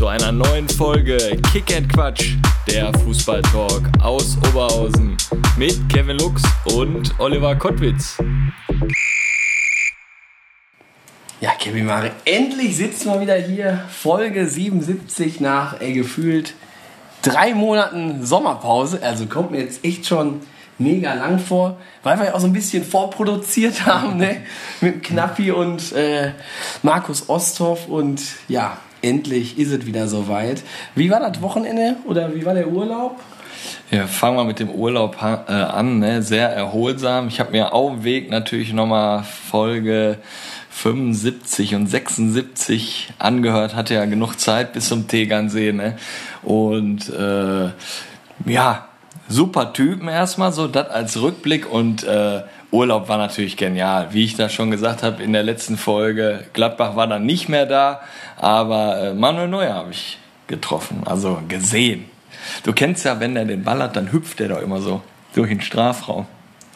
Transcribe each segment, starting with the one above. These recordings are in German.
Zu einer neuen Folge Kick and Quatsch, der Fußballtalk aus Oberhausen mit Kevin Lux und Oliver Kottwitz. Ja, Kevin Mare, endlich sitzen wir wieder hier. Folge 77 nach ey, gefühlt drei Monaten Sommerpause. Also kommt mir jetzt echt schon mega lang vor, weil wir ja auch so ein bisschen vorproduziert haben, ne? Mit Knappi und äh, Markus Osthoff und ja, endlich ist es wieder soweit. Wie war das Wochenende oder wie war der Urlaub? Ja, fangen wir mit dem Urlaub äh, an, ne? sehr erholsam. Ich habe mir auf dem Weg natürlich nochmal Folge 75 und 76 angehört, hatte ja genug Zeit bis zum Tegernsee. Ne? Und äh, ja, super Typen erstmal, so das als Rückblick und äh, Urlaub war natürlich genial. Wie ich da schon gesagt habe in der letzten Folge, Gladbach war dann nicht mehr da, aber äh, Manuel Neuer habe ich getroffen, also gesehen. Du kennst ja, wenn er den Ball hat, dann hüpft er doch immer so durch den Strafraum.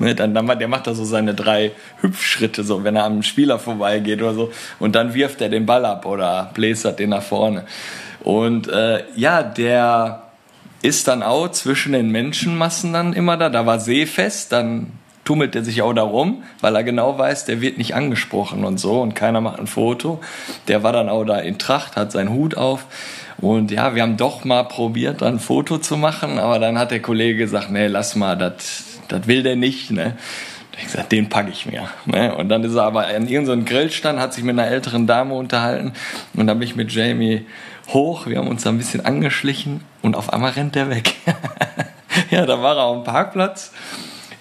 Ne, dann, dann, der macht da so seine drei Hüpfschritte, so wenn er am Spieler vorbeigeht oder so. Und dann wirft er den Ball ab oder bläsert den nach vorne. Und äh, ja, der ist dann auch zwischen den Menschenmassen dann immer da. Da war Seefest, dann tummelt er sich auch da rum, weil er genau weiß, der wird nicht angesprochen und so und keiner macht ein Foto. Der war dann auch da in Tracht, hat seinen Hut auf. Und ja, wir haben doch mal probiert, ein Foto zu machen, aber dann hat der Kollege gesagt, nee, lass mal, das will der nicht. Ne? Ich gesagt, den packe ich mir. Ne? Und dann ist er aber an irgendeinem Grillstand, hat sich mit einer älteren Dame unterhalten und dann bin ich mit Jamie hoch, wir haben uns da ein bisschen angeschlichen und auf einmal rennt der weg. ja, da war er auf dem Parkplatz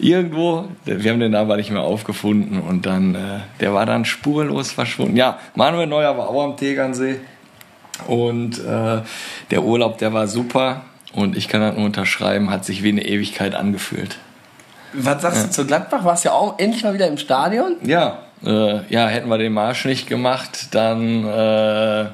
irgendwo. Wir haben den aber nicht mehr aufgefunden und dann, äh, der war dann spurlos verschwunden. Ja, Manuel Neuer war auch am Tegernsee und äh, der Urlaub, der war super und ich kann das nur unterschreiben, hat sich wie eine Ewigkeit angefühlt. Was sagst ja. du zu Gladbach? Warst du ja auch endlich mal wieder im Stadion? Ja, äh, ja, hätten wir den Marsch nicht gemacht, dann äh,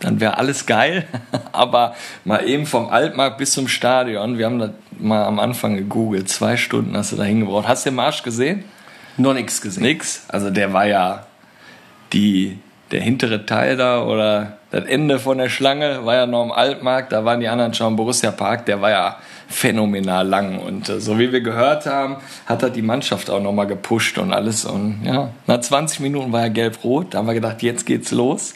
dann wäre alles geil. Aber mal eben vom Altmarkt bis zum Stadion, wir haben das mal am Anfang gegoogelt, zwei Stunden hast du da hingebraucht. Hast du den Marsch gesehen? Noch nichts gesehen. Nix? Also der war ja die, der hintere Teil da oder das Ende von der Schlange war ja noch im Altmarkt, da waren die anderen schon im Borussia Park, der war ja phänomenal lang und äh, so wie wir gehört haben, hat er die Mannschaft auch nochmal gepusht und alles und ja, nach 20 Minuten war er gelb-rot, da haben wir gedacht, jetzt geht's los.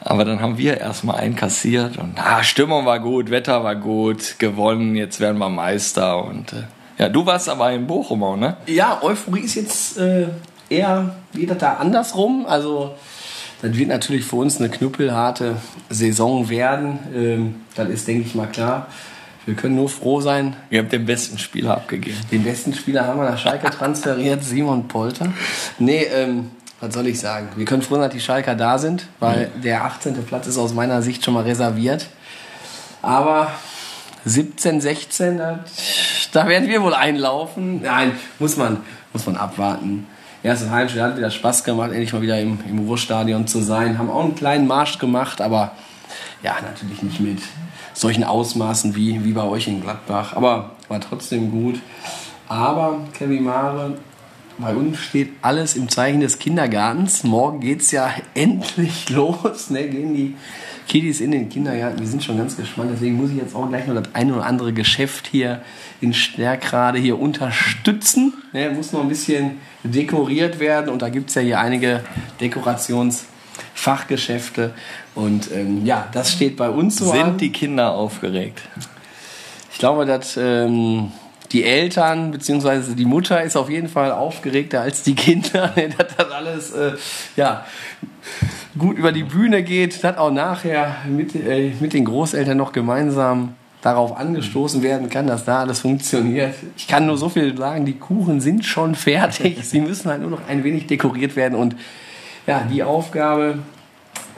Aber dann haben wir erstmal einkassiert und ah, Stimmung war gut, Wetter war gut, gewonnen, jetzt werden wir Meister. Und äh, ja, du warst aber in Bochum auch, ne? Ja, Euphorie ist jetzt äh, eher wieder da andersrum. Also, das wird natürlich für uns eine knüppelharte Saison werden. Ähm, das ist, denke ich mal, klar. Wir können nur froh sein. Ihr habt den besten Spieler abgegeben. Den besten Spieler haben wir nach Schalke transferiert, Simon Polter. Nee, ähm, was soll ich sagen? Wir können froh sein, dass die Schalker da sind, weil mhm. der 18. Platz ist aus meiner Sicht schon mal reserviert. Aber 17, 16, das, da werden wir wohl einlaufen. Nein, muss man, muss man abwarten. Erstes Heimspiel hat wieder Spaß gemacht, endlich mal wieder im, im Ruhrstadion zu sein. Haben auch einen kleinen Marsch gemacht, aber ja, natürlich nicht mit solchen Ausmaßen wie, wie bei euch in Gladbach. Aber war trotzdem gut. Aber Kevin Mare bei uns steht alles im Zeichen des Kindergartens. Morgen geht es ja endlich los. Ne? Gehen die Kiddies in den Kindergarten. Wir sind schon ganz gespannt. Deswegen muss ich jetzt auch gleich noch das ein oder andere Geschäft hier in Stärkrade hier unterstützen. Ne? Muss noch ein bisschen dekoriert werden. Und da gibt es ja hier einige Dekorationsfachgeschäfte. Und ähm, ja, das steht bei uns so Sind an. die Kinder aufgeregt? Ich glaube, dass... Ähm, die Eltern bzw. die Mutter ist auf jeden Fall aufgeregter als die Kinder, dass das alles äh, ja, gut über die Bühne geht, dass auch nachher mit, äh, mit den Großeltern noch gemeinsam darauf angestoßen werden kann, dass da alles funktioniert. Ich kann nur so viel sagen, die Kuchen sind schon fertig, sie müssen halt nur noch ein wenig dekoriert werden und ja, die Aufgabe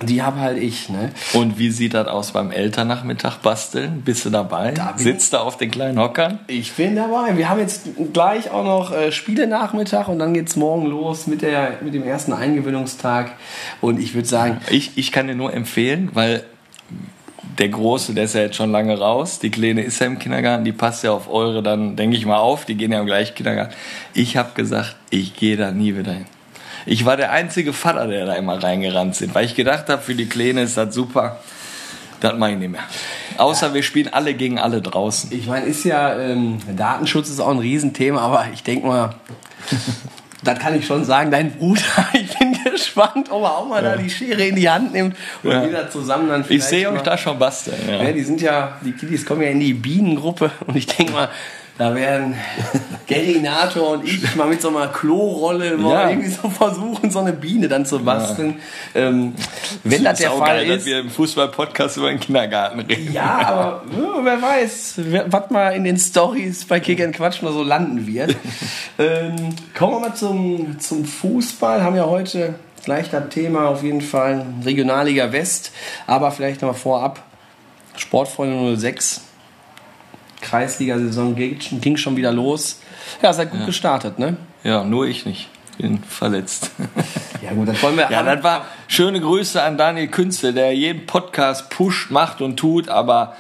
Die habe halt ich, ne? Und wie sieht das aus beim Elternnachmittag basteln? Bist du dabei? Da Sitzt du auf den kleinen Hockern? Ich bin dabei. Wir haben jetzt gleich auch noch äh, Spiele-Nachmittag und dann geht's morgen los mit, der, mit dem ersten Eingewöhnungstag. Und ich würde sagen, Ich, ich kann dir nur empfehlen, weil der Große, der ist ja jetzt schon lange raus. Die Kleine ist ja im Kindergarten, die passt ja auf eure dann, denke ich mal, auf. Die gehen ja im gleichen Kindergarten. Ich habe gesagt, ich gehe da nie wieder hin. Ich war der einzige Vater, der da immer reingerannt sind, weil ich gedacht habe, für die Kleine ist das super. Das mache ich nicht mehr. Außer wir spielen alle gegen alle draußen. ich meine, ist ja, ähm, Datenschutz ist auch ein Riesenthema, aber ich denke mal, das kann ich schon sagen, dein Bruder, ich bin gespannt, ob er auch mal da die Schere in die Hand nimmt und Ja. wieder zusammen dann Ich vielleicht sehe euch da schon basteln. Ja, Ja. die sind ja, die Kiddies kommen ja in die Bienengruppe und ich denke mal, da werden Gerinator und ich mal mit so einer Klorolle mal Ja. irgendwie so versuchen, so eine Biene dann zu basteln. Ähm, wenn das Ist der Fall geil, dass ist. wir im Fußball-Podcast über den Kindergarten reden. Ja, aber ja, wer weiß, was mal in den Stories bei Kick and Quatsch mal so landen wird. ähm, kommen wir mal zum, zum Fußball. Haben ja heute gleich das Thema auf jeden Fall Regionalliga West. Aber vielleicht noch mal vorab. Sportfreunde 06. Kreisliga-Saison ging, ging schon wieder los. Ja, seid gut gestartet, ne? Ja, nur ich nicht. Bin verletzt. Ja gut, dann wollen wir Ja, das war schöne Grüße an Daniel Künste, der jeden Podcast pusht, macht und tut, aber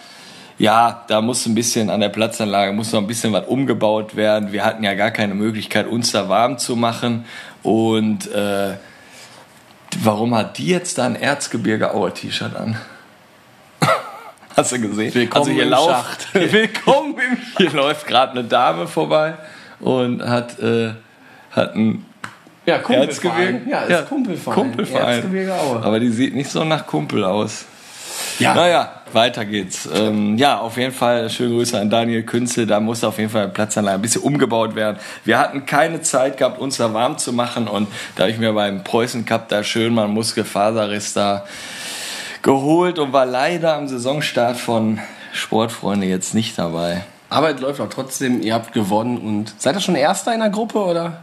ja, da muss ein bisschen an der Platzanlage muss noch ein bisschen was umgebaut werden. Wir hatten ja gar keine Möglichkeit, uns da warm zu machen. Und äh, warum hat die jetzt da ein Erzgebirge Aue T-Shirt an? Hast du gesehen? Willkommen also hier im lauft, Schacht. Willkommen im hier läuft gerade eine Dame vorbei und hat, äh, hat ein Ja, Kumpelverein. Ja, ist Kumpelverein. Kumpelverein. Aue. Aber die sieht nicht so nach Kumpel aus. Ja. Naja, weiter geht's. Ähm, ja, auf jeden Fall schöne Grüße an Daniel Künzel. Da muss auf jeden Fall Platzanlage ein bisschen umgebaut werden. Wir hatten keine Zeit gehabt, uns da warm zu machen und da habe ich mir beim Preußen Cup da schön mal einen Muskelfaserriss da geholt und war leider am Saisonstart von Sportfreunde jetzt nicht dabei. Aber es läuft auch trotzdem, ihr habt gewonnen und seid ihr schon Erster in der Gruppe oder?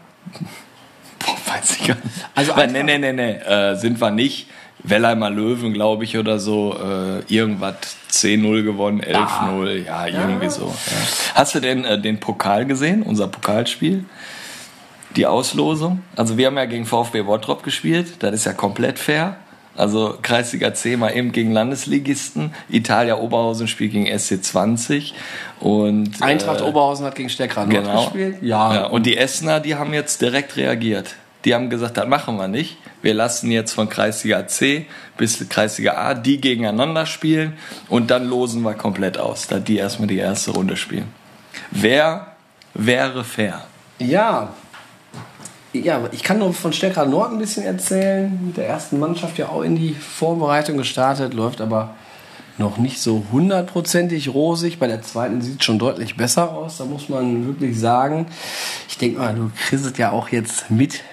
Boah, weiß ich gar nicht. Also Aber nee, nee, nee, nee, äh, sind wir nicht. Wellheimer Löwen, glaube ich, oder so. Äh, irgendwas 10-0 gewonnen, 11-0, ja, irgendwie so. Ja. Hast du denn äh, den Pokal gesehen, unser Pokalspiel? Die Auslosung? Also wir haben ja gegen VfB Bottrop gespielt, das ist ja komplett fair. Also Kreisliga C mal eben gegen Landesligisten. Italia Oberhausen spielt gegen SC20 und Eintracht äh, Oberhausen hat gegen Steckrad Genau. gespielt. Ja. und die Essener, die haben jetzt direkt reagiert. Die haben gesagt, das machen wir nicht. Wir lassen jetzt von Kreisliga C bis Kreisliga A die gegeneinander spielen und dann losen wir komplett aus, da die erstmal die erste Runde spielen. Wer wäre fair? Ja. Ja, ich kann nur von Steckrad Nord ein bisschen erzählen. Mit der ersten Mannschaft ja auch in die Vorbereitung gestartet, läuft aber noch nicht so hundertprozentig rosig. Bei der zweiten sieht es schon deutlich besser aus, da muss man wirklich sagen. Ich denke mal, du kriegst es ja auch jetzt mit,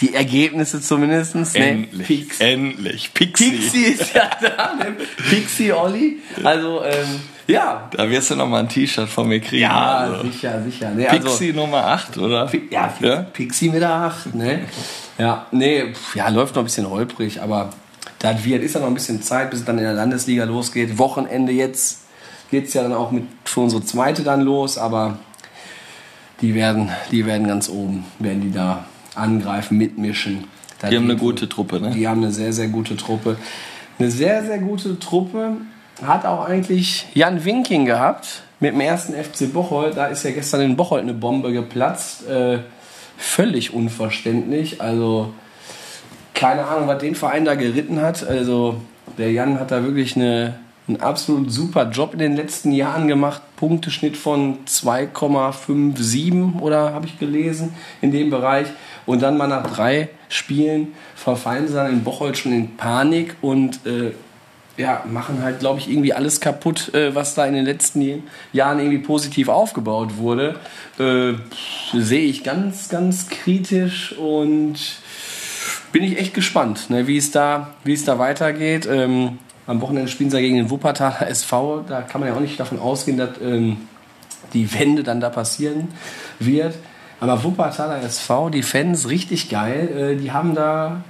die Ergebnisse zumindest. Ne? Endlich. Pix- Endlich. Pixie. Pixie ist ja da, ne? Pixie Olli. Also, ähm, ja. Da wirst du noch mal ein T-Shirt von mir kriegen. Ja, also. sicher, sicher. Nee, also- Pixie Nummer 8, oder? Ja, Ja? Pixie mit der 8, ne? Ja, nee, pf, ja, läuft noch ein bisschen holprig, aber das wird, ist ja noch ein bisschen Zeit, bis es dann in der Landesliga losgeht. Wochenende jetzt geht es ja dann auch mit für unsere zweite dann los, aber die werden, die werden ganz oben, werden die da angreifen, mitmischen. Das Die haben eine gute Truppe, ne? Die haben eine sehr, sehr gute Truppe. Eine sehr, sehr gute Truppe hat auch eigentlich Jan Winking gehabt mit dem ersten FC Bocholt. Da ist ja gestern in Bocholt eine Bombe geplatzt. Äh, völlig unverständlich. Also keine Ahnung, was den Verein da geritten hat. Also der Jan hat da wirklich eine, einen absolut super Job in den letzten Jahren gemacht. Punkteschnitt von 2,57 oder habe ich gelesen in dem Bereich. Und dann mal nach drei Spielen verfallen sie dann in Bocholt schon in Panik und äh, ja, machen halt, glaube ich, irgendwie alles kaputt, äh, was da in den letzten Jahren irgendwie positiv aufgebaut wurde. Äh, Sehe ich ganz, ganz kritisch und bin ich echt gespannt, ne, wie, es da, es da weitergeht. Ähm, am Wochenende spielen sie ja gegen den Wuppertaler SV. Da kann man ja auch nicht davon ausgehen, dass ähm, die Wende dann da passieren wird. Aber Wuppertaler SV, die Fans, richtig geil. Äh, die haben da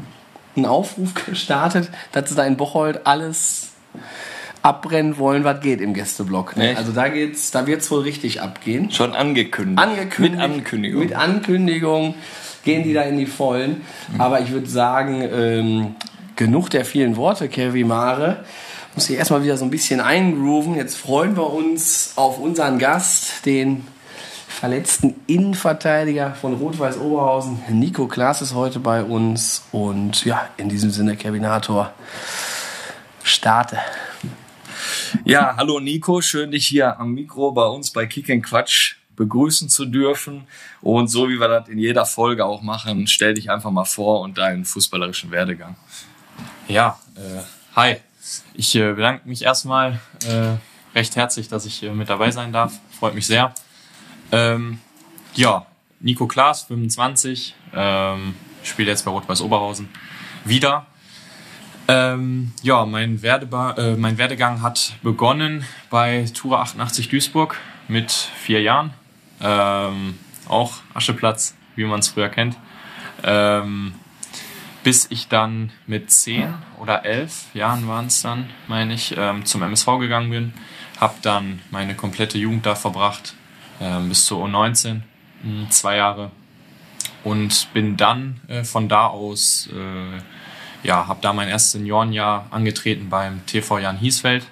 einen Aufruf gestartet, dass sie da in Bocholt alles abbrennen wollen, was geht im Gästeblock. Ne? Also da geht's, da wird's wohl richtig abgehen. Schon angekündigt. Angekündigt. Mit Ankündigung. Mit Ankündigung gehen die da in die Vollen. Aber ich würde sagen, ähm, genug der vielen Worte, Kevin Mare. Muss ich erstmal wieder so ein bisschen eingrooven. Jetzt freuen wir uns auf unseren Gast, den verletzten Innenverteidiger von Rot-Weiß Oberhausen. Nico Klaas ist heute bei uns. Und ja, in diesem Sinne, Kevinator, starte. Ja, hallo Nico, schön dich hier am Mikro bei uns bei Kick and Quatsch begrüßen zu dürfen. Und so wie wir das in jeder Folge auch machen, stell dich einfach mal vor und deinen fußballerischen Werdegang. Ja, äh, hi. Ich äh, bedanke mich erstmal äh, recht herzlich, dass ich äh, mit dabei sein darf. Freut mich sehr. Ähm, ja, Nico Klaas, 25, ähm, spielt jetzt bei Rot-Weiß Oberhausen wieder. Ähm, ja, mein, Werdeba äh, mein Werdegang hat begonnen bei Tura 88 Duisburg mit vier Jahren. Ähm, auch Ascheplatz, wie man es früher kennt. Ähm, bis ich dann mit zehn oder elf Jahren waren es dann, meine ich, ähm, zum MSV gegangen bin. Habe dann meine komplette Jugend da verbracht, bis zur U19, mh, zwei Jahre. Und bin dann äh, von da aus, äh, ja, habe da mein erstes Seniorenjahr angetreten beim TV Jan Hiesfeld,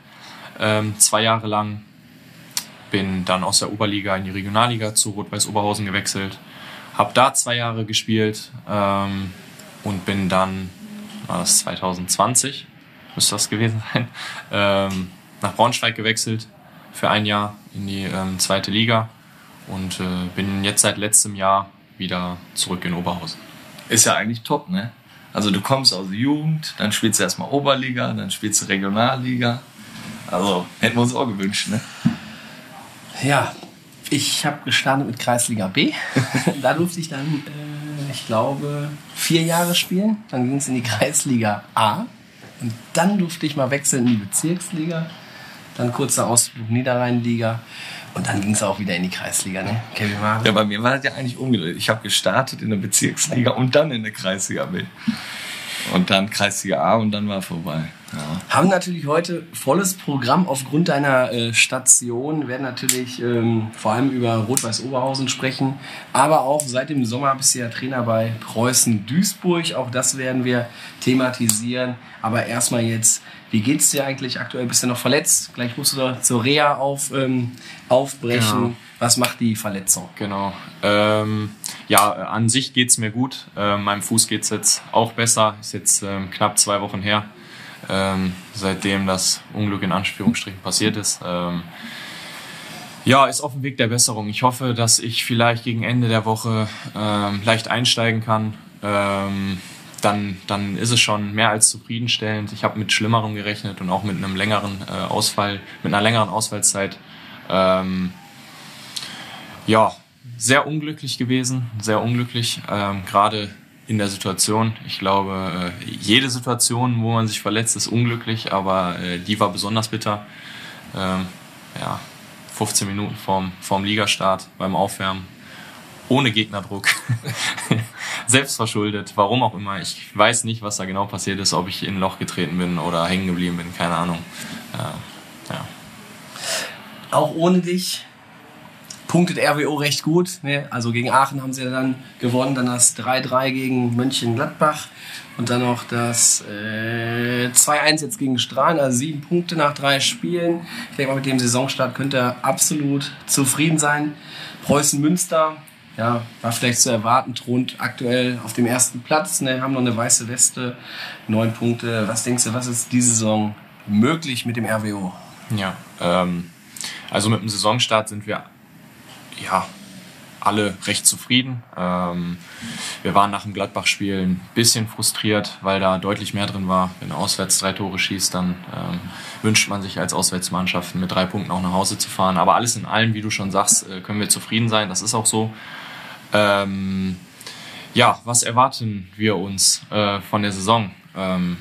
ähm, zwei Jahre lang. Bin dann aus der Oberliga in die Regionalliga zu Rot-Weiß Oberhausen gewechselt. Habe da zwei Jahre gespielt, ähm, und bin dann, war das 2020, müsste das gewesen sein, ähm, nach Braunschweig gewechselt für ein Jahr in die ähm, zweite Liga und äh, bin jetzt seit letztem Jahr wieder zurück in Oberhausen. Ist ja eigentlich top, ne? Also du kommst aus der Jugend, dann spielst du erstmal Oberliga, dann spielst du Regionalliga. Also hätten wir uns auch gewünscht, ne? Ja, ich habe gestartet mit Kreisliga B. da durfte ich dann, äh, ich glaube, vier Jahre spielen. Dann ging es in die Kreisliga A. Und dann durfte ich mal wechseln in die Bezirksliga. Dann kurzer Ausflug Niederrheinliga. Und dann ging es auch wieder in die Kreisliga, ne? Kevin Mare. Ja, bei mir war das ja eigentlich umgedreht. Ich habe gestartet in der Bezirksliga und dann in der Kreisliga B. Und dann Kreisliga A und dann war vorbei. Ja. Haben natürlich heute volles Programm aufgrund deiner äh, Station. Wir werden natürlich ähm, vor allem über Rot-Weiß Oberhausen sprechen, aber auch seit dem Sommer bist du ja Trainer bei Preußen Duisburg. Auch das werden wir thematisieren. Aber erstmal jetzt, wie geht's dir eigentlich aktuell? Bist du noch verletzt? Gleich musst du da zur Reha auf, ähm, aufbrechen. Genau. Was macht die Verletzung? Genau. Ähm, ja, an sich geht's mir gut. Äh, meinem Fuß geht's jetzt auch besser. Ist jetzt ähm, knapp zwei Wochen her, ähm, seitdem das Unglück in Anführungsstrichen passiert ist. Ähm, ja, ist auf dem Weg der Besserung. Ich hoffe, dass ich vielleicht gegen Ende der Woche ähm, leicht einsteigen kann. Ähm, dann, dann ist es schon mehr als zufriedenstellend. Ich habe mit Schlimmerem gerechnet und auch mit einem längeren äh, Ausfall, mit einer längeren Ausfallzeit. Ähm, ja, sehr unglücklich gewesen, sehr unglücklich, ähm, gerade in der Situation. Ich glaube, äh, jede Situation, wo man sich verletzt, ist unglücklich, aber äh, die war besonders bitter. Ähm, ja, 15 Minuten vorm, vorm Ligastart beim Aufwärmen, ohne Gegnerdruck, selbst verschuldet, warum auch immer. Ich weiß nicht, was da genau passiert ist, ob ich in ein Loch getreten bin oder hängen geblieben bin, keine Ahnung. Äh, ja. Auch ohne dich punktet RWO recht gut. Ne? Also gegen Aachen haben sie dann gewonnen, dann das 3-3 gegen Mönchengladbach und dann noch das äh, 2-1 jetzt gegen Strahlen, also sieben Punkte nach drei Spielen. Ich denke mal, mit dem Saisonstart könnte er absolut zufrieden sein. Preußen Münster, ja, war vielleicht zu erwarten, thront aktuell auf dem ersten Platz, ne? haben noch eine weiße Weste, neun Punkte. Was denkst du, was ist diese Saison möglich mit dem RWO? Ja, ähm, also mit dem Saisonstart sind wir ja alle recht zufrieden. Ähm, wir waren nach dem Gladbach-Spiel ein bisschen frustriert, weil da deutlich mehr drin war. Wenn du auswärts drei Tore schießt, dann ähm, wünscht man sich als Auswärtsmannschaft mit drei Punkten auch nach Hause zu fahren. Aber alles in allem, wie du schon sagst, äh, können wir zufrieden sein. Das ist auch so. Ähm, ja, was erwarten wir uns äh, von der Saison? Ähm,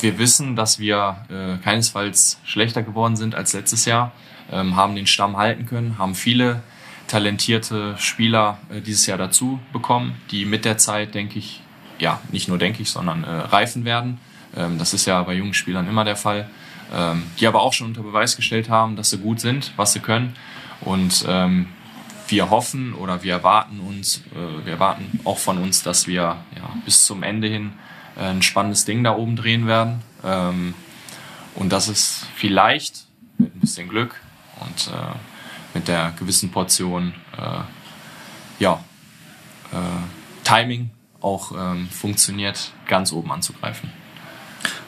wir wissen, dass wir äh, keinesfalls schlechter geworden sind als letztes Jahr, ähm, haben den Stamm halten können, haben viele talentierte Spieler äh, dieses Jahr dazu bekommen, die mit der Zeit, denke ich, ja, nicht nur denke ich, sondern äh, reifen werden. Ähm, das ist ja bei jungen Spielern immer der Fall. Ähm, die aber auch schon unter Beweis gestellt haben, dass sie gut sind, was sie können. Und ähm, wir hoffen oder wir erwarten uns, äh, wir erwarten auch von uns, dass wir ja, bis zum Ende hin ein spannendes Ding da oben drehen werden. Ähm, und dass es vielleicht mit ein bisschen Glück und äh, mit der gewissen Portion äh, ja, äh, Timing auch ähm, funktioniert, ganz oben anzugreifen.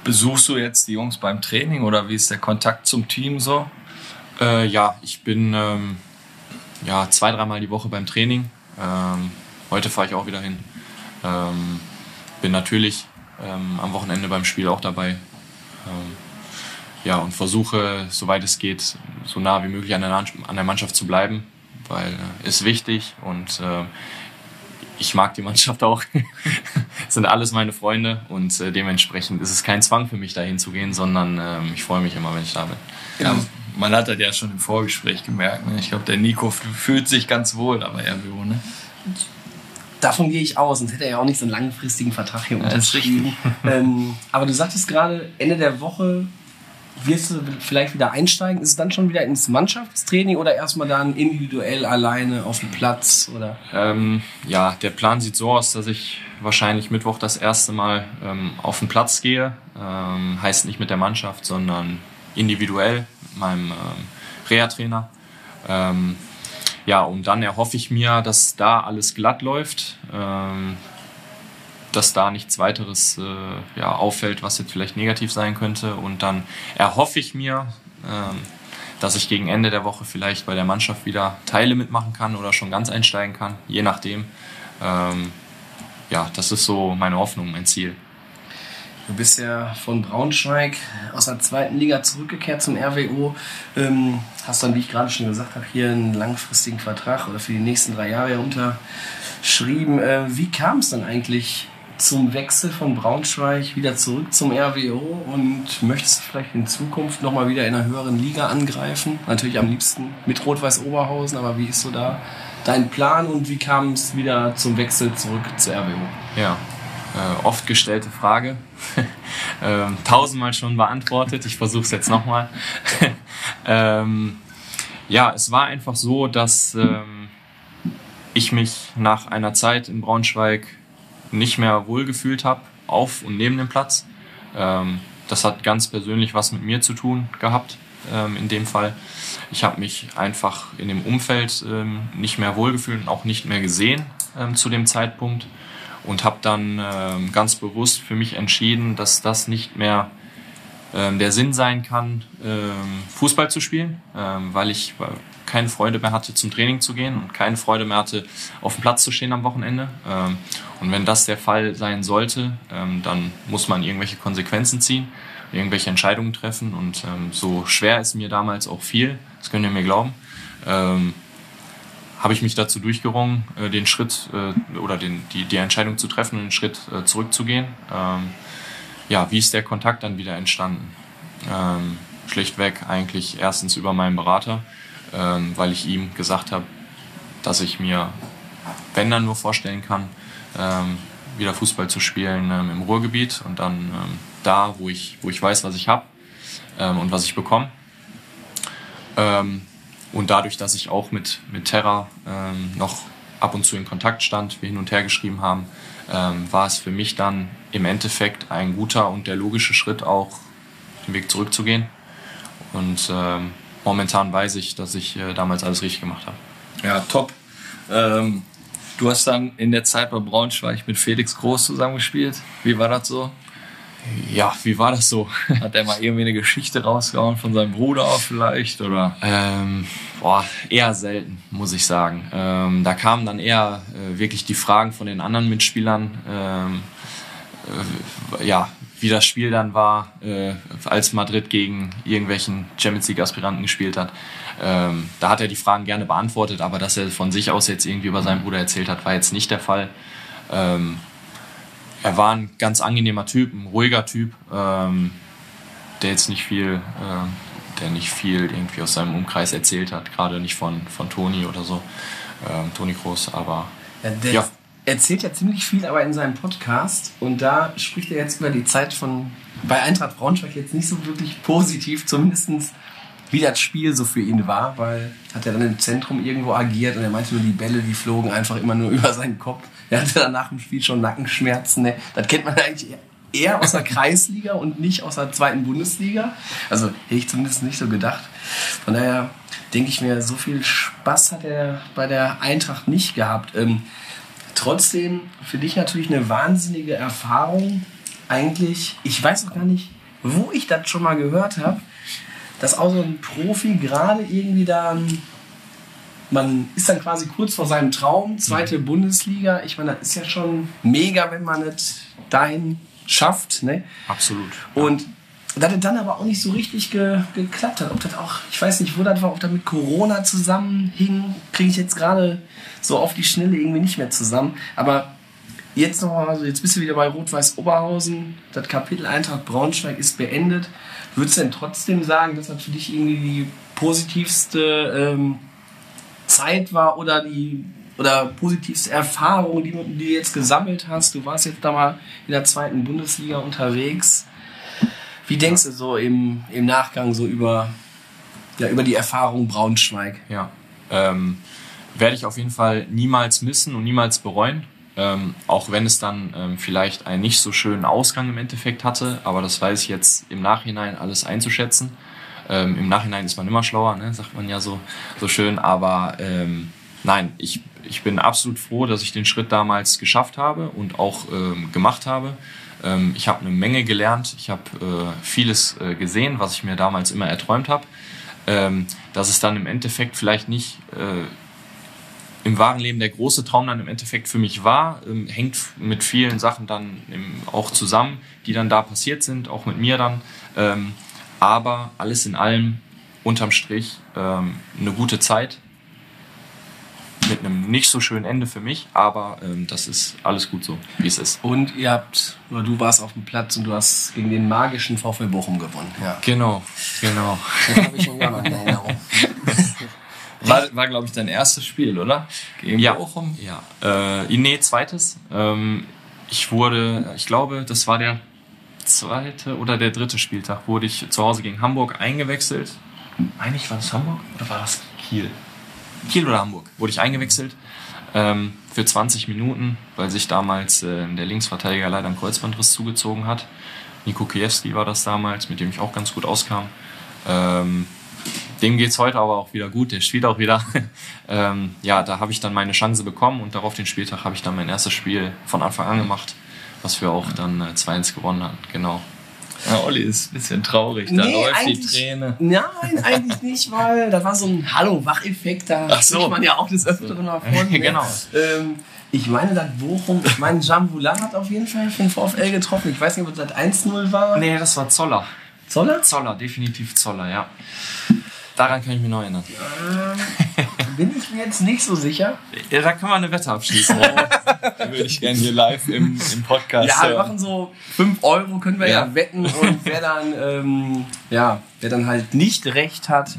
Besuchst du jetzt die Jungs beim Training oder wie ist der Kontakt zum Team so? Äh, ja, ich bin ähm, ja, zwei, dreimal die Woche beim Training. Ähm, heute fahre ich auch wieder hin. Ähm, bin natürlich ähm, am Wochenende beim Spiel auch dabei. Ähm, ja, und versuche, soweit es geht, so nah wie möglich an der, an der Mannschaft zu bleiben, weil äh, ist wichtig und äh, ich mag die Mannschaft auch. sind alles meine Freunde und äh, dementsprechend ist es kein Zwang für mich, dahin zu gehen, sondern äh, ich freue mich immer, wenn ich da bin. Ja, man hat das ja schon im Vorgespräch gemerkt. Ne? Ich glaube, der Nico fühlt sich ganz wohl, aber RWO, ne? Davon gehe ich aus, sonst hätte er ja auch nicht so einen langfristigen Vertrag hier unterschrieben. ähm, aber du sagtest gerade, Ende der Woche wirst du vielleicht wieder einsteigen? Ist es dann schon wieder ins Mannschaftstraining oder erstmal dann individuell alleine auf dem Platz? Oder? Ähm, ja, der Plan sieht so aus, dass ich wahrscheinlich Mittwoch das erste Mal ähm, auf den Platz gehe. Ähm, heißt nicht mit der Mannschaft, sondern individuell mit meinem ähm, Reha-Trainer. Ähm, ja, und dann erhoffe ich mir, dass da alles glatt läuft. Ähm, dass da nichts weiteres äh, ja, auffällt, was jetzt vielleicht negativ sein könnte. Und dann erhoffe ich mir, ähm, dass ich gegen Ende der Woche vielleicht bei der Mannschaft wieder Teile mitmachen kann oder schon ganz einsteigen kann, je nachdem. Ähm, ja, das ist so meine Hoffnung, mein Ziel. Du bist ja von Braunschweig aus der zweiten Liga zurückgekehrt zum RWO. Ähm, hast dann, wie ich gerade schon gesagt habe, hier einen langfristigen Vertrag oder für die nächsten drei Jahre unterschrieben. Äh, wie kam es dann eigentlich zum Wechsel von Braunschweig wieder zurück zum RWO und möchtest du vielleicht in Zukunft nochmal wieder in einer höheren Liga angreifen? Natürlich am liebsten mit Rot-Weiß Oberhausen, aber wie ist so da dein Plan und wie kam es wieder zum Wechsel zurück zur RWO? Ja, äh, oft gestellte Frage. ähm, tausendmal schon beantwortet. Ich versuche es jetzt nochmal. ähm, ja, es war einfach so, dass ähm, ich mich nach einer Zeit in Braunschweig nicht mehr wohlgefühlt habe, auf und neben dem Platz. Ähm, das hat ganz persönlich was mit mir zu tun gehabt, ähm, in dem Fall. Ich habe mich einfach in dem Umfeld ähm, nicht mehr wohlgefühlt und auch nicht mehr gesehen zu dem Zeitpunkt und habe dann ähm, ganz bewusst für mich entschieden, dass das nicht mehr ähm, der Sinn sein kann, Fußball zu spielen, weil ich keine Freude mehr hatte, zum Training zu gehen und keine Freude mehr hatte, auf dem Platz zu stehen am Wochenende. Ähm, und wenn das der Fall sein sollte, ähm, dann muss man irgendwelche Konsequenzen ziehen, irgendwelche Entscheidungen treffen. Und ähm, so schwer es mir damals auch fiel, das könnt ihr mir glauben, habe ich mich dazu durchgerungen, äh, den Schritt äh, oder den, die, die Entscheidung zu treffen den Schritt äh, zurückzugehen. ja, wie ist der Kontakt dann wieder entstanden? schlichtweg eigentlich erstens über meinen Berater, ähm, weil ich ihm gesagt habe, dass ich mir, wenn dann nur vorstellen kann, ähm, wieder Fußball zu spielen ähm, im Ruhrgebiet und dann ähm, da, wo ich, wo ich weiß, was ich habe ähm, und was ich bekomme. Ähm, und dadurch, dass ich auch mit, mit Terra noch ab und zu in Kontakt stand, wir hin und her geschrieben haben, war es für mich dann im Endeffekt ein guter und der logische Schritt auch, den Weg zurückzugehen. Und ähm, momentan weiß ich, dass ich äh, damals alles richtig gemacht habe. Ja, top. Ähm, du hast dann in der Zeit bei Braunschweig mit Felix Groß zusammengespielt. Wie war das so? Ja, wie war das so? Hat er mal irgendwie eine Geschichte rausgehauen von seinem Bruder auch vielleicht? Oder? Ähm, boah, eher selten, muss ich sagen. Ähm, da kamen dann eher äh, wirklich die Fragen von den anderen Mitspielern. Ähm, äh, ja, wie das Spiel dann war, äh, als Madrid gegen irgendwelchen Champions League-Aspiranten gespielt hat. Ähm, da hat er die Fragen gerne beantwortet, aber dass er von sich aus jetzt irgendwie über seinen Bruder erzählt hat, war jetzt nicht der Fall. Ähm, er war ein ganz angenehmer Typ, ein ruhiger Typ, ähm, der jetzt nicht viel, äh, der nicht viel irgendwie aus seinem Umkreis erzählt hat, gerade nicht von, von Toni oder so, ähm, Toni Groß, aber ja, ja erzählt ja ziemlich viel, aber in seinem Podcast. Und da spricht er jetzt über die Zeit von bei Eintracht Braunschweig jetzt nicht so wirklich positiv, zumindestens wie das Spiel so für ihn war, weil hat er dann im Zentrum irgendwo agiert und er meinte nur, die Bälle, die flogen einfach immer nur über seinen Kopf. Er hatte dann nach dem Spiel schon Nackenschmerzen. Ne? Das kennt man eigentlich eher aus der Kreisliga und nicht aus der zweiten Bundesliga. Also hätte ich zumindest nicht so gedacht. Von daher denke ich mir, so viel Spaß hat er bei der Eintracht nicht gehabt. Ähm, trotzdem für dich natürlich eine wahnsinnige Erfahrung. Eigentlich, ich weiß auch gar nicht, wo ich das schon mal gehört habe, dass auch so ein Profi gerade irgendwie dann, man ist dann quasi kurz vor seinem Traum, zweite Bundesliga. Ich meine, das ist ja schon mega, wenn man es dahin schafft. Ne? Absolut. Und dass es dann aber auch nicht so richtig ge geklappt hat. Ob das auch, ich weiß nicht, wo das war, ob das mit Corona zusammenhing, kriege ich jetzt gerade so auf die Schnelle irgendwie nicht mehr zusammen. Aber jetzt nochmal, also jetzt bist du wieder bei Rot-Weiß Oberhausen. Das Kapitel Eintracht Braunschweig ist beendet. Würdest du denn trotzdem sagen, dass das für dich irgendwie die positivste ähm, Zeit war oder die oder positivste Erfahrung, die, die du jetzt gesammelt hast? Du warst jetzt da mal in der zweiten Bundesliga unterwegs. Wie denkst du so im, im Nachgang so über, ja, über die Erfahrung Braunschweig? Ja. Ähm, werde ich auf jeden Fall niemals missen und niemals bereuen. Ähm, auch wenn es dann ähm, vielleicht einen nicht so schönen Ausgang im Endeffekt hatte, aber das weiß ich jetzt im Nachhinein alles einzuschätzen. Ähm, Im Nachhinein ist man immer schlauer, ne? sagt man ja so, so schön. Aber ähm, nein, ich, ich bin absolut froh, dass ich den Schritt damals geschafft habe und auch ähm, gemacht habe. Ähm, ich habe eine Menge gelernt, ich habe äh, vieles äh, gesehen, was ich mir damals immer erträumt habe. Ähm, dass es dann im Endeffekt vielleicht nicht äh, im wahren Leben der große Traum dann im Endeffekt für mich war, ähm, hängt mit vielen Sachen dann im, auch zusammen, die dann da passiert sind, auch mit mir dann. Ähm, aber alles in allem unterm Strich ähm, eine gute Zeit mit einem nicht so schönen Ende für mich, aber ähm, das ist alles gut so, wie es ist. Und ihr habt, oder du warst auf dem Platz und du hast gegen den magischen VfL Bochum gewonnen. Ja. Genau, genau. Das habe ich schon gar in Erinnerung. War, war glaube ich, dein erstes Spiel, oder? Gegen Ja, Bochum? ja. Äh, nee, zweites. Ähm, ich wurde, ich glaube, das war der zweite oder der dritte Spieltag, wurde ich zu Hause gegen Hamburg eingewechselt. Eigentlich war das Hamburg oder war das Kiel? Kiel oder Hamburg wurde ich eingewechselt ähm, für 20 Minuten, weil sich damals äh, der Linksverteidiger leider einen Kreuzbandriss zugezogen hat. Niko Kiewski war das damals, mit dem ich auch ganz gut auskam. Ähm, dem geht's heute aber auch wieder gut, der spielt auch wieder. ähm, ja, da habe ich dann meine Chance bekommen und darauf den Spieltag habe ich dann mein erstes Spiel von Anfang an gemacht, was wir auch dann äh, 2-1 gewonnen haben. Genau. Ja, Olli ist ein bisschen traurig, da Nee, läuft die Träne. Nein, eigentlich nicht, weil das war so ein Hallo-Wach-Effekt, da so. man ja auch des Öfteren mal von. ne? Genau. Ähm, ich meine, das Bochum, ich meine, Jambulan hat auf jeden Fall für den VfL getroffen. Ich weiß nicht, ob das 1-0 war. Nee, das war Zoller. Zoller? Zoller, definitiv Zoller, ja. Daran kann ich mich noch erinnern. Bin ich mir jetzt nicht so sicher. Ja, da können wir eine Wette abschließen. Da würde ich gerne hier live im, im Podcast Ja, wir machen so 5 Euro, können wir ja, Ja. wetten. Und wer dann, ähm, ja, wer dann halt nicht recht hat,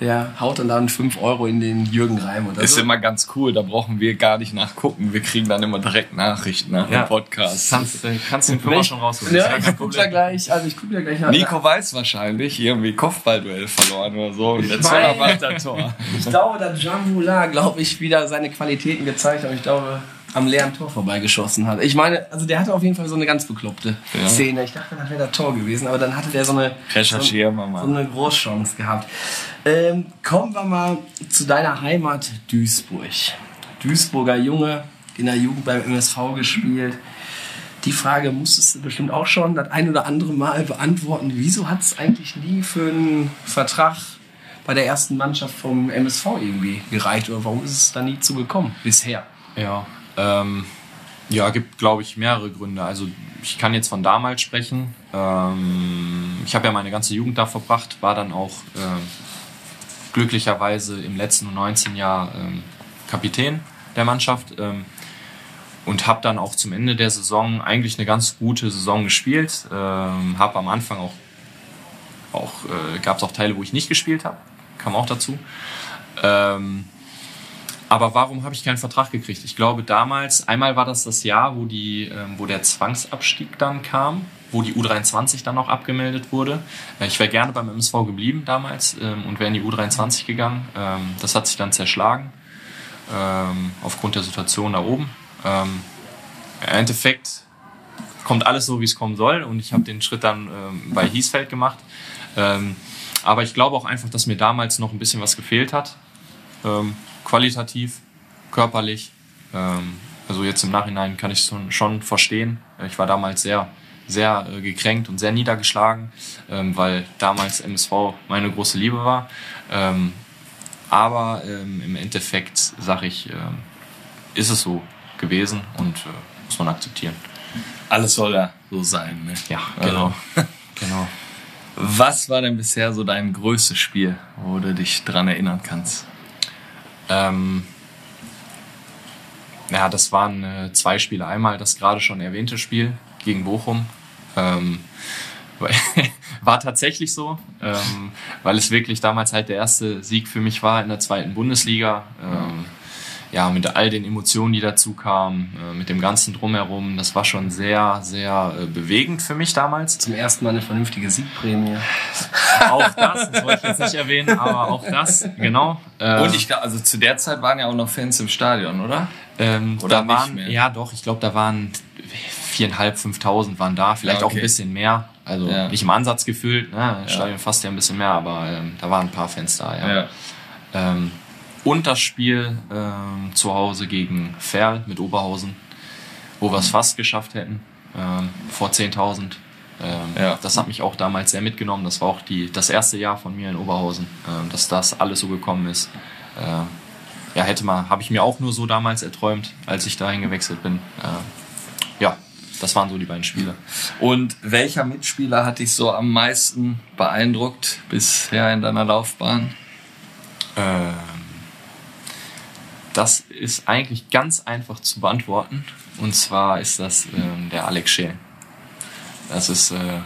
der haut dann dann 5 Euro in den Jürgen Reim. Und Ist also, immer ganz cool, da brauchen wir gar nicht nachgucken. Wir kriegen dann immer direkt Nachrichten nach Ja. dem Podcast. kannst, äh, kannst den Firma schon rausholen. ja, Das ist ich guck da gleich, also ich guck da gleich nach. Nico weiß wahrscheinlich, irgendwie Kopfballduell verloren oder so. Und der weiß. Zoller macht das Tor. Ich glaube, dass Jean Moulin, glaube ich, wieder seine Qualitäten gezeigt hat. Ich glaube, am leeren Tor vorbeigeschossen hat. Ich meine, also der hatte auf jeden Fall so eine ganz bekloppte Ja. Szene. Ich dachte, das wäre das Tor gewesen, aber dann hatte der so eine, so, so eine Großchance gehabt. Ähm, kommen wir mal zu deiner Heimat Duisburg. Duisburger Junge, in der Jugend beim MSV gespielt. Die Frage musstest du bestimmt auch schon das ein oder andere Mal beantworten. Wieso hat es eigentlich nie für einen Vertrag bei der ersten Mannschaft vom MSV irgendwie gereicht? Oder warum ist es da nie zu gekommen bisher? Ja, ähm, ja, gibt glaube ich mehrere Gründe. Also ich kann jetzt von damals sprechen. Ähm, ich habe ja meine ganze Jugend da verbracht, war dann auch ähm, glücklicherweise im letzten 19 Jahr ähm, Kapitän der Mannschaft ähm, und habe dann auch zum Ende der Saison eigentlich eine ganz gute Saison gespielt. Ähm, habe am Anfang auch auch äh, gab es auch Teile, wo ich nicht gespielt habe, kam auch dazu. Ähm, aber warum habe ich keinen Vertrag gekriegt? Ich glaube damals, einmal war das das Jahr, wo, die, ähm, wo der Zwangsabstieg dann kam, wo die U23 dann noch abgemeldet wurde. Äh, ich wäre gerne beim MSV geblieben damals ähm, und wäre in die U23 gegangen. Ähm, das hat sich dann zerschlagen aufgrund der Situation da oben. Im Endeffekt kommt alles so, wie es kommen soll und ich habe den Schritt dann bei Hiesfeld gemacht. Aber ich glaube auch einfach, dass mir damals noch ein bisschen was gefehlt hat. Qualitativ, körperlich. Ähm, also jetzt im Nachhinein kann ich es schon, verstehen. Ich war damals sehr, sehr äh, gekränkt und sehr niedergeschlagen, ähm, weil damals MSV meine große Liebe war. Ähm, aber im Endeffekt sage ich, ist es so gewesen und äh, muss man akzeptieren. Alles soll ja so sein. Ne? Ja, Also, genau. genau. Was war denn bisher so dein größtes Spiel, wo du dich dran erinnern kannst? Ähm, ja, das waren äh, zwei Spiele. Einmal das gerade schon erwähnte Spiel gegen Bochum. Ähm, war tatsächlich so, ähm, weil es wirklich damals halt der erste Sieg für mich war in der zweiten Bundesliga. Ähm, ja, mit all den Emotionen, die dazu kamen, äh, mit dem ganzen Drumherum, das war schon sehr, sehr äh, bewegend für mich damals. Zum ersten Mal eine vernünftige Siegprämie. Auch das, das wollte ich jetzt nicht erwähnen, aber auch das, genau. Äh, Und ich glaube, also zu der Zeit waren ja auch noch Fans im Stadion, oder? Ähm, Oder da nicht waren, mehr? ja doch, ich glaube, da waren viereinhalb, fünftausend waren da, vielleicht Ja, auch ein okay. bisschen mehr. Also Ja. nicht im Ansatz gefüllt, ne? das Stadion fast ja ein bisschen mehr, aber ähm, da waren ein paar Fans da, ja. Ja. Ähm, und das Spiel ähm, zu Hause gegen Ferl mit Oberhausen, wo wir es fast geschafft hätten, ähm, vor 10.000. Ähm, Ja. Das hat mich auch damals sehr mitgenommen. Das war auch die, das erste Jahr von mir in Oberhausen, ähm, dass das alles so gekommen ist. Ähm, ja, hätte mal, habe ich mir auch nur so damals erträumt, als ich dahin gewechselt bin. Ja, das waren so die beiden Spiele. Und welcher Mitspieler hat dich so am meisten beeindruckt bisher in deiner Laufbahn? Ähm, das ist eigentlich ganz einfach zu beantworten. Und zwar ist das ähm, der Alex Scheel. Das ist äh,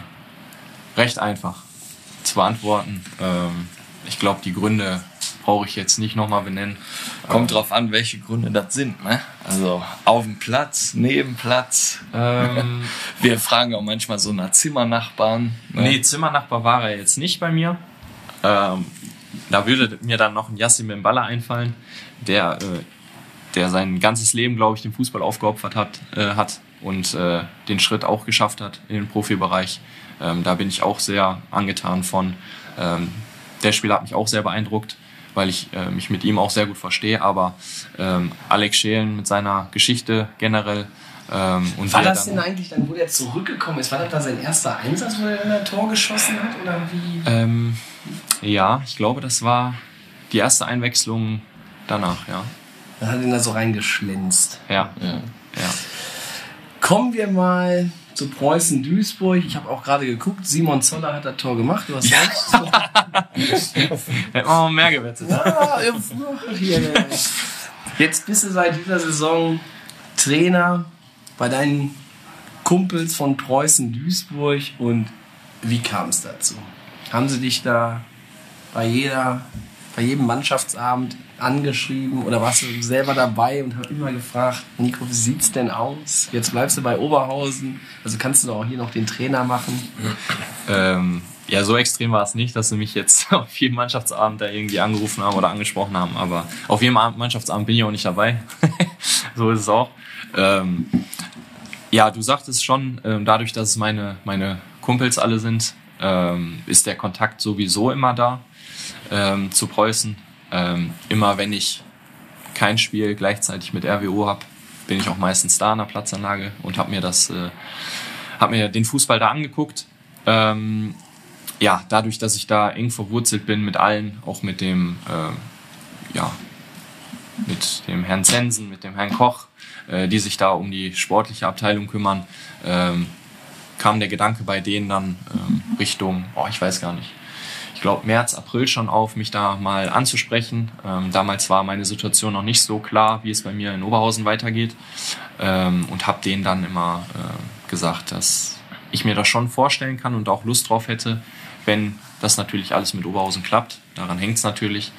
recht einfach zu beantworten. Ähm, ich glaube, die Gründe brauche ich jetzt nicht nochmal benennen. Kommt drauf an, welche Gründe das sind, ne? Also auf dem Platz, neben Platz. Ähm, Wir fragen auch manchmal so nach Zimmernachbarn. Ne? Nee, Zimmernachbar war er jetzt nicht bei mir. Ähm, da würde mir dann noch ein Yassim Mballa einfallen, der, äh, der sein ganzes Leben, glaube ich, dem Fußball aufgeopfert hat, äh, hat und äh, den Schritt auch geschafft hat in den Profibereich. Ähm, da bin ich auch sehr angetan von. Ähm, der Spieler hat mich auch sehr beeindruckt, weil ich äh, mich mit ihm auch sehr gut verstehe. Aber ähm, Alex Schelen mit seiner Geschichte generell ähm, und War das denn eigentlich dann, wo der zurückgekommen ist? War das da sein erster Einsatz, wo er dann ein Tor geschossen hat? Oder wie? Ähm, ja, ich glaube, das war die erste Einwechslung danach, ja. Dann hat ihn da so reingeschlänzt. Ja, Ja. ja. Kommen wir mal zu Preußen-Duisburg. Ich habe auch gerade geguckt, Simon Zoller hat das Tor gemacht. Du hast recht. Hätten wir mehr gewettet. ne? Ja. Jetzt bist du seit dieser Saison Trainer bei deinen Kumpels von Preußen-Duisburg. Und wie kam es dazu? Haben sie dich da bei jeder, bei jedem Mannschaftsabend angeschrieben oder warst du selber dabei und hast immer gefragt, Nico, wie sieht's denn aus? Jetzt bleibst du bei Oberhausen, also kannst du doch auch hier noch den Trainer machen. Ähm, ja, so extrem war es nicht, dass sie mich jetzt auf jedem Mannschaftsabend da irgendwie angerufen haben oder angesprochen haben, aber auf jedem Abend- Mannschaftsabend bin ich auch nicht dabei. so ist es auch. Ähm, ja, du sagtest schon, ähm, dadurch, dass es meine, meine Kumpels alle sind, ähm, ist der Kontakt sowieso immer da ähm, zu Preußen. Immer wenn ich kein Spiel gleichzeitig mit RWO habe, bin ich auch meistens da an der Platzanlage und habe mir das, äh, hab mir den Fußball da angeguckt. Ähm, ja, dadurch, dass ich da eng verwurzelt bin mit allen, auch mit dem, ähm, ja, mit dem Herrn Zensen, mit dem Herrn Koch, äh, die sich da um die sportliche Abteilung kümmern, ähm, kam der Gedanke bei denen dann ähm, Richtung, oh, ich weiß gar nicht, ich glaube März, April schon auf, mich da mal anzusprechen. Ähm, damals war meine Situation noch nicht so klar, wie es bei mir in Oberhausen weitergeht ähm, und habe denen dann immer äh, gesagt, dass ich mir das schon vorstellen kann und auch Lust drauf hätte, wenn das natürlich alles mit Oberhausen klappt. Daran hängt es natürlich.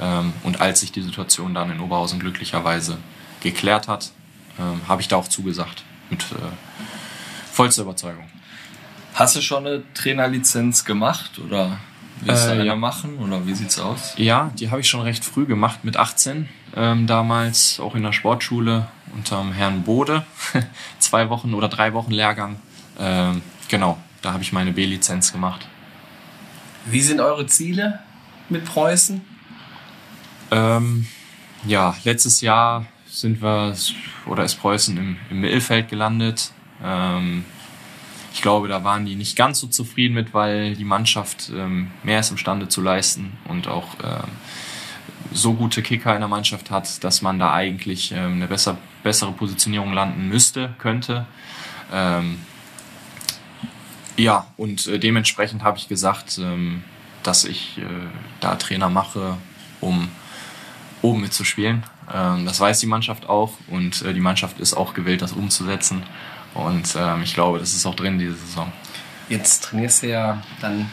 Ähm, und als sich die Situation dann in Oberhausen glücklicherweise geklärt hat, ähm, habe ich da auch zugesagt. Mit äh, vollster Überzeugung. Hast du schon eine Trainerlizenz gemacht oder willst du Äh, ja. machen oder wie sieht's aus? Ja, die habe ich schon recht früh gemacht, mit 18 ähm, damals, auch in der Sportschule unterm Herrn Bode. Zwei Wochen oder drei Wochen Lehrgang. Ähm, genau, da habe ich meine B-Lizenz gemacht. Wie sind eure Ziele mit Preußen? Ähm, ja, letztes Jahr sind wir oder ist Preußen im, im Mittelfeld gelandet. Ähm, ich glaube, da waren die nicht ganz so zufrieden mit, weil die Mannschaft ähm, mehr ist imstande zu leisten und auch ähm, so gute Kicker in der Mannschaft hat, dass man da eigentlich ähm, eine besser, bessere Positionierung landen müsste, könnte. Ähm, ja, und äh, dementsprechend habe ich gesagt, ähm, dass ich äh, da Trainer mache, um oben mitzuspielen. Ähm, das weiß die Mannschaft auch und äh, die Mannschaft ist auch gewillt, das umzusetzen. Und ähm, ich glaube, das ist auch drin diese Saison. Jetzt trainierst du ja dann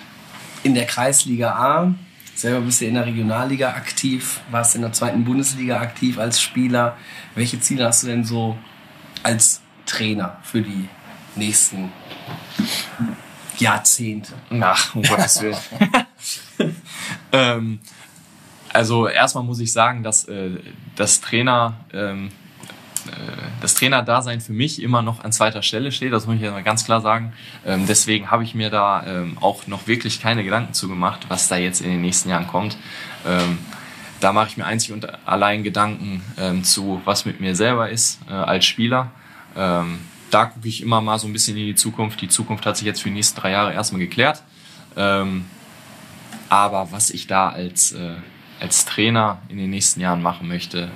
in der Kreisliga A. Selber bist du in der Regionalliga aktiv, warst in der zweiten Bundesliga aktiv als Spieler. Welche Ziele hast du denn so als Trainer für die nächsten Jahrzehnte? Ach, um Gottes Willen. ähm, also erstmal muss ich sagen, dass äh, das Trainer, ähm, äh, das Trainerdasein für mich immer noch an zweiter Stelle steht. Das muss ich mal ganz klar sagen. Ähm, deswegen habe ich mir da ähm, auch noch wirklich keine Gedanken zu gemacht, was da jetzt in den nächsten Jahren kommt. Ähm, da mache ich mir einzig und allein Gedanken zu, was mit mir selber ist äh, als Spieler. Da gucke ich immer mal so ein bisschen in die Zukunft. Die Zukunft hat sich jetzt für die nächsten drei Jahre erstmal geklärt. Aber was ich da als, äh, als Trainer in den nächsten Jahren machen möchte,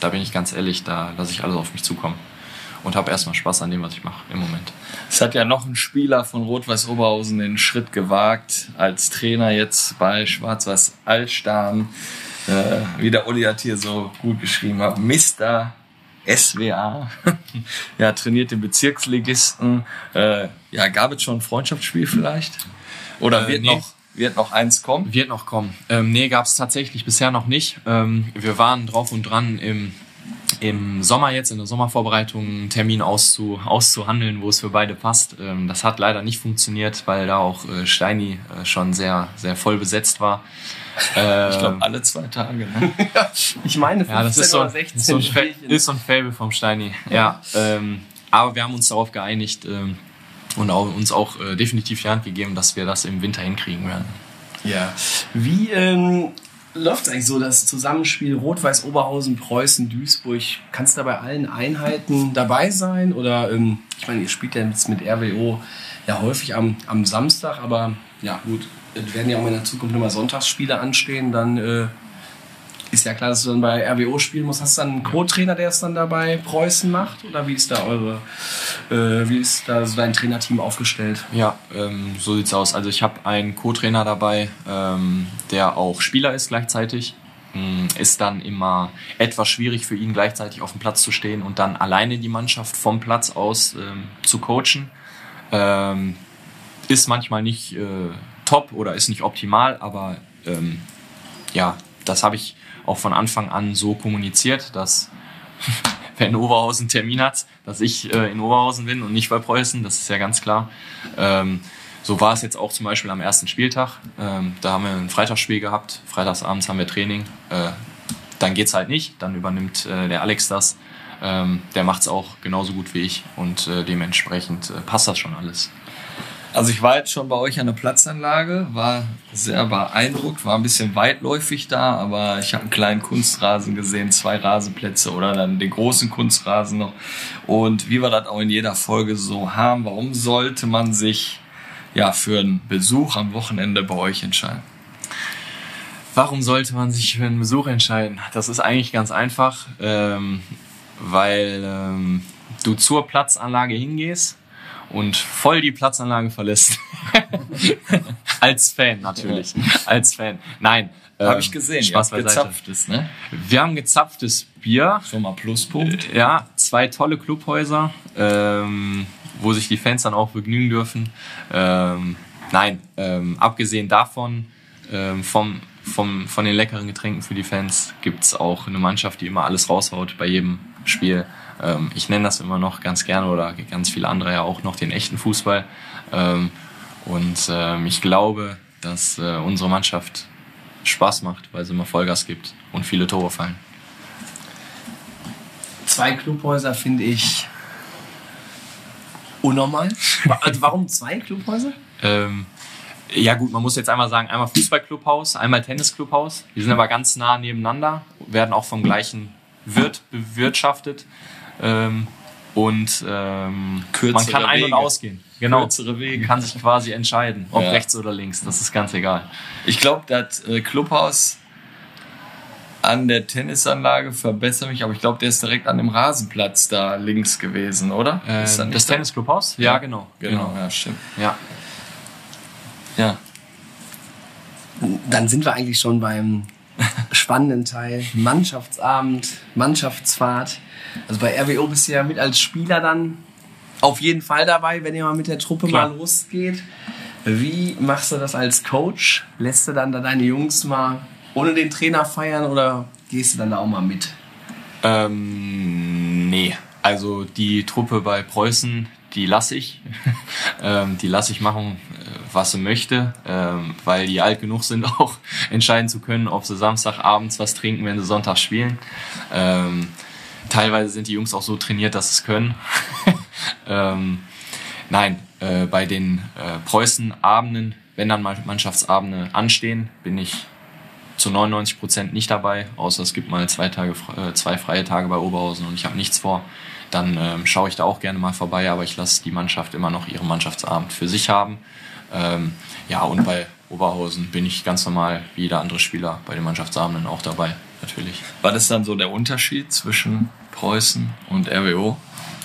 da bin ich ganz ehrlich, da lasse ich alles auf mich zukommen. Und habe erstmal Spaß an dem, was ich mache im Moment. Es hat ja noch ein Spieler von Rot-Weiß Oberhausen den Schritt gewagt, als Trainer jetzt bei Schwarz-Weiß Allstaden. Äh, wie der Uli hat hier so gut geschrieben hat, Mr. SWA. ja, trainiert den Bezirksligisten. Äh, ja, gab es schon ein Freundschaftsspiel vielleicht? Oder Äh, wird, noch, wird noch eins kommen? Wird noch kommen. Ähm, nee, gab es tatsächlich bisher noch nicht. Ähm, wir waren drauf und dran, im, im Sommer jetzt, in der Sommervorbereitung, einen Termin auszu, auszuhandeln, wo es für beide passt. Ähm, das hat leider nicht funktioniert, weil da auch äh, Steini äh, schon sehr, sehr voll besetzt war. Ähm, Ich glaube, alle zwei Tage. Ne? Ich meine, 15 Ja, das ist so, oder ein- 16 ist so, ein, Fa Spielchen. ist so ein Fable vom Steini. Ja, ähm, aber wir haben uns darauf geeinigt ähm, und auch, uns auch äh, definitiv die Hand gegeben, dass wir das im Winter hinkriegen werden. Ja. Wie ähm, läuft eigentlich so das Zusammenspiel Rot-Weiß Oberhausen, Preußen, Duisburg? Kannst du da bei allen Einheiten dabei sein? Oder ähm, ich meine, ihr spielt ja jetzt mit RWO ja häufig am, am Samstag, aber ja gut, es werden ja auch in der Zukunft immer Sonntagsspiele anstehen, dann äh, ist ja klar, dass du dann bei RWO spielen musst. Hast du dann einen Co-Trainer, der es dann dabei Preußen macht? Oder wie ist da eure, äh, wie ist da so dein Trainerteam aufgestellt? Ja, ähm, so sieht's aus. Also ich habe einen Co-Trainer dabei, ähm, der auch Spieler ist gleichzeitig. Mm, Ist dann immer etwas schwierig für ihn gleichzeitig auf dem Platz zu stehen und dann alleine die Mannschaft vom Platz aus ähm, zu coachen. Ähm, ist manchmal nicht äh, top oder ist nicht optimal, aber ähm, ja, das habe ich auch von Anfang an so kommuniziert, dass wenn Oberhausen einen Termin hat, dass ich äh, in Oberhausen bin und nicht bei Preußen, das ist ja ganz klar. Ähm, so war es jetzt auch zum Beispiel am ersten Spieltag. Ähm, da haben wir ein Freitagsspiel gehabt, freitagsabends haben wir Training. Äh, dann geht's halt nicht, dann übernimmt äh, der Alex das. Ähm, der macht's auch genauso gut wie ich und äh, dementsprechend äh, passt das schon alles. Also ich war jetzt schon bei euch an der Platzanlage, war sehr beeindruckt, war ein bisschen weitläufig da, aber ich habe einen kleinen Kunstrasen gesehen, zwei Rasenplätze oder dann den großen Kunstrasen noch. Und wie wir das auch in jeder Folge so haben, warum sollte man sich ja für einen Besuch am Wochenende bei euch entscheiden? Warum sollte man sich für einen Besuch entscheiden? Das ist eigentlich ganz einfach, ähm, weil ähm, du zur Platzanlage hingehst und voll die Platzanlage verlässt. Als Fan natürlich. Als Fan. Nein. Habe ähm, ich gesehen, Spaß habt beiseite. gezapftes, ne? Wir haben gezapftes Bier. Schon mal Pluspunkt. Ja, zwei tolle Clubhäuser, ähm, wo sich die Fans dann auch begnügen dürfen. Ähm, nein, ähm, abgesehen davon, ähm, vom, vom, von den leckeren Getränken für die Fans gibt's auch eine Mannschaft, die immer alles raushaut bei jedem Spiel. Ähm, ich nenne das immer noch ganz gerne oder ganz viele andere ja auch noch den echten Fußball. Ähm, und ähm, ich glaube, dass äh, unsere Mannschaft Spaß macht, weil sie immer Vollgas gibt und viele Tore fallen. Zwei Clubhäuser finde ich unnormal. Also warum zwei Clubhäuser? Ähm, ja gut, man muss jetzt einmal sagen, einmal Fußballclubhaus, einmal Tennisclubhaus. Die sind aber ganz nah nebeneinander, werden auch vom gleichen Wirt bewirtschaftet. Ähm, und ähm, man kann ein- und Wege. ausgehen. Genau. Kürzere Wege. Man kann sich quasi entscheiden, ob Ja. rechts oder links. Das ist ganz egal. Ich glaube, das äh, Clubhaus an der Tennisanlage verbessere mich, aber ich glaube, der ist direkt an dem Rasenplatz da links gewesen, oder? Ist das nicht Tennisclubhaus? Ja, genau. Genau, ja, stimmt. Ja. Ja. Dann sind wir eigentlich schon beim spannenden Teil. Mannschaftsabend, Mannschaftsfahrt. Also bei RWO bist du ja mit als Spieler dann auf jeden Fall dabei, wenn ihr mal mit der Truppe Klar. mal losgeht. Wie machst du das als Coach? Lässt du dann da deine Jungs mal ohne den Trainer feiern oder gehst du dann da auch mal mit? Ähm, nee. Also die Truppe bei Preußen, die lasse ich. ähm, die lasse ich machen, was sie möchte, ähm, weil die alt genug sind, auch entscheiden zu können, ob sie Samstagabends was trinken, wenn sie Sonntag spielen. Ähm, teilweise sind die Jungs auch so trainiert, dass sie es können. ähm, nein, äh, bei den äh, Preußen-Abenden, wenn dann mal Mannschaftsabende anstehen, bin ich zu 99 Prozent nicht dabei, außer es gibt mal zwei, Tage, äh, zwei freie Tage bei Oberhausen und ich habe nichts vor. Dann ähm, schaue ich da auch gerne mal vorbei, aber ich lasse die Mannschaft immer noch ihren Mannschaftsabend für sich haben. Ähm, ja, und bei Oberhausen bin ich ganz normal wie jeder andere Spieler bei den Mannschaftsabenden auch dabei, natürlich. Was ist dann so der Unterschied zwischen Preußen und RWO?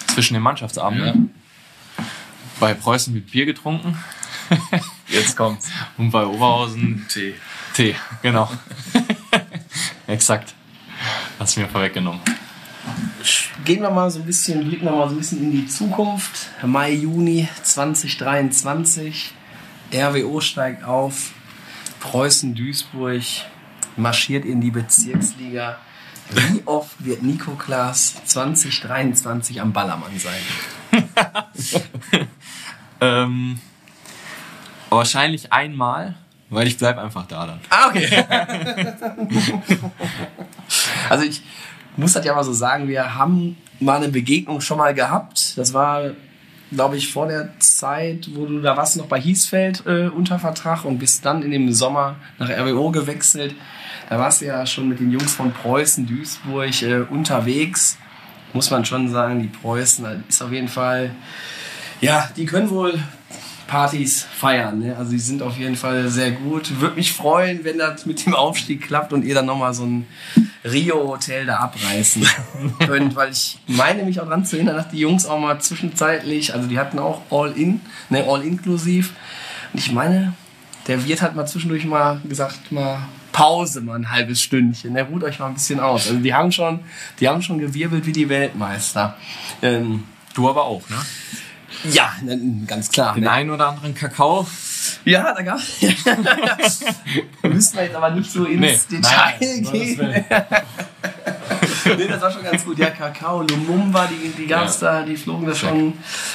Zwischen den Mannschaftsabenden. Bei Preußen wird Bier getrunken Jetzt kommt's. und bei Oberhausen Tee. Tee, genau. Exakt. Hast du mir vorweggenommen. Gehen wir mal so ein bisschen, blicken wir mal so ein bisschen in die Zukunft. Mai, Juni 2023. RWO steigt auf. Preußen Duisburg marschiert in die Bezirksliga. Wie oft wird Nico Klaas 2023 am Ballermann sein? Ähm, wahrscheinlich einmal, weil ich bleib einfach da dann. Ah, okay. also ich muss das ja mal so sagen, wir haben mal eine Begegnung schon mal gehabt. Das war, glaube ich, vor der Zeit, wo du da warst noch bei Hiesfeld äh, unter Vertrag und bist dann in dem Sommer nach RWO gewechselt. Da warst du ja schon mit den Jungs von Preußen, Duisburg äh, unterwegs. Muss man schon sagen, die Preußen das ist auf jeden Fall, ja, die können wohl Partys feiern. Ne? Also die sind auf jeden Fall sehr gut. Würde mich freuen, wenn das mit dem Aufstieg klappt und ihr dann nochmal so ein Rio-Hotel da abreißen könnt, weil ich meine mich auch dran zu erinnern, dass die Jungs auch mal zwischenzeitlich, also die hatten auch All-In, ne, All-Inklusiv. Und ich meine, der Wirt hat mal zwischendurch mal gesagt, mal Pause, mal ein halbes Stündchen. Ne, ruht euch mal ein bisschen aus. Also die haben schon, die haben schon gewirbelt wie die Weltmeister. Ähm, Du aber auch, ne? ja, ganz klar. Den ne? einen oder anderen Kakao. Ja, da gab Müssen wir jetzt aber nicht so ins Nee, Detail nein, gehen. Nee, das war schon ganz gut. Ja, Kakao, Lumumba, die, die gab's da, die flogen da schon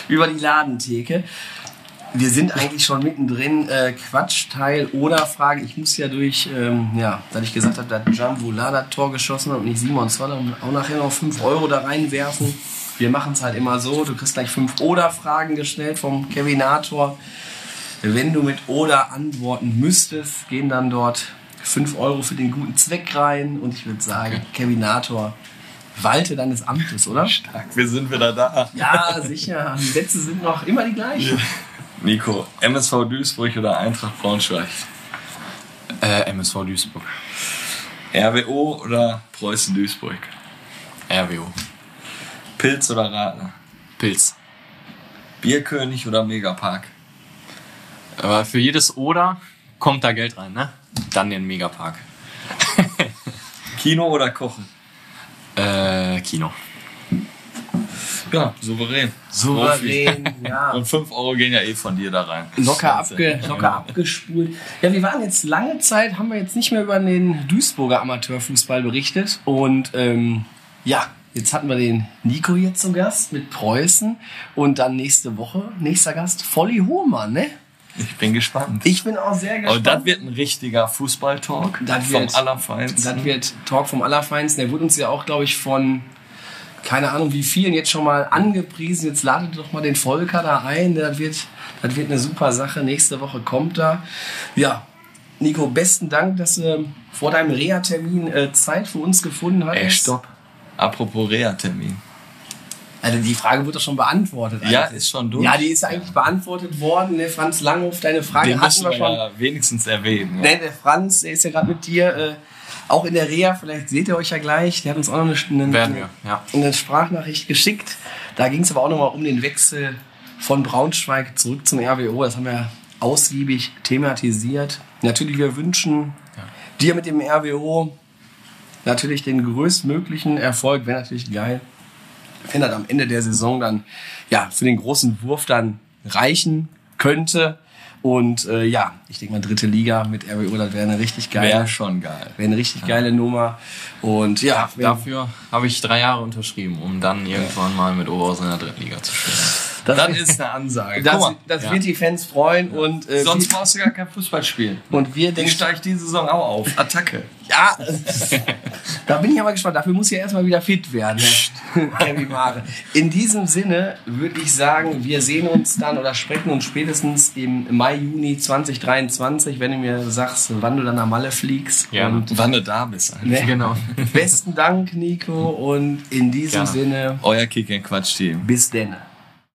über die Ladentheke. Wir sind eigentlich schon mittendrin. Äh, Quatschteil oder Frage. Ich muss ja durch, ähm, ja, da ich gesagt habe, dass Jambula das Tor geschossen hat und nicht Simon Zoller und auch nachher noch 5 Euro da reinwerfen. Wir machen es halt immer so. Du kriegst gleich 5 Oder-Fragen gestellt vom Kevinator. Wenn du mit Oder antworten müsstest, gehen dann dort 5 Euro für den guten Zweck rein. Und ich würde sagen, Kevinator, walte deines Amtes, oder? Stark, wir sind wieder da. Ja, sicher. Die Sätze sind noch immer die gleichen. Nico, MSV Duisburg oder Eintracht Braunschweig? Äh, MSV Duisburg. RWO oder Preußen Duisburg? RWO. Pilz oder Radler? Pilz. Bierkönig oder Megapark? Aber für jedes Oder kommt da Geld rein, ne? Dann den Megapark. Kino oder Kochen? Äh, Kino. Ja, souverän. Souverän, ja. Und 5 Euro gehen ja eh von dir da rein. Locker, abge, locker abgespult. Ja, wir waren jetzt lange Zeit, haben wir jetzt nicht mehr über den Duisburger Amateurfußball berichtet. Und ähm, ja, jetzt hatten wir den Nico jetzt zu Gast mit Preußen. Und dann nächste Woche, nächster Gast, Volli Hohmann, ne? Ich bin gespannt. Ich bin auch sehr gespannt. das wird ein richtiger Fußball-Talk. Vom Allerfeinsten. Das wird Talk vom Allerfeinsten. Der wurde uns ja auch, glaube ich, von keine Ahnung wie vielen jetzt schon mal angepriesen. Jetzt ladet doch mal den Volker da ein. Das wird, das wird eine super Sache. Nächste Woche kommt da. Ja, Nico, besten Dank, dass du vor deinem Reha-Termin äh, Zeit für uns gefunden hast. Ey, stopp. Apropos Reha-Termin. Also die Frage wurde doch schon beantwortet. Ja, eigentlich. ist schon durch. Ja, die ist eigentlich beantwortet worden. Ne, Franz Langhoff, deine Frage Den hatten wir schon. ja wenigstens erwähnen. Ne, der Franz, der ist ja gerade mit dir äh, auch in der Reha. Vielleicht seht ihr euch ja gleich. Der hat uns auch noch eine, eine, Werden wir, ja. eine Sprachnachricht geschickt. Da ging es aber auch nochmal um den Wechsel von Braunschweig zurück zum RWO. Das haben wir ausgiebig thematisiert. Natürlich, wir wünschen dir mit dem RWO natürlich den größtmöglichen Erfolg. Wäre natürlich geil, wenn das am Ende der Saison dann ja für den großen Wurf dann reichen könnte. Und äh, ja, ich denke mal dritte Liga mit RWO, das wäre eine richtig geile, Wäre schon geil. wäre eine richtig geile Nummer. Und ja, Dafür habe ich drei Jahre unterschrieben, um dann irgendwann mal mit Oberhausen in der dritten Liga zu spielen. Das, Das ist eine Ansage. das, mal, das ja. wird die Fans freuen und äh, sonst brauchst du gar kein Fußball spielen. und wir Ich denken, steige diese Saison auch auf. Attacke. ja, da bin ich aber gespannt. Dafür muss ja erstmal wieder fit werden, ne? Kevin Mare. In diesem Sinne würde ich sagen, wir sehen uns dann oder sprechen uns spätestens im Mai, Juni 2023, wenn du mir sagst, wann du dann am Malle fliegst. Gerne. Und Wann du da bist. Ne? Genau. besten Dank, Nico. Und in diesem Gerne. Sinne, Euer Kick Quatsch Team. bis denn.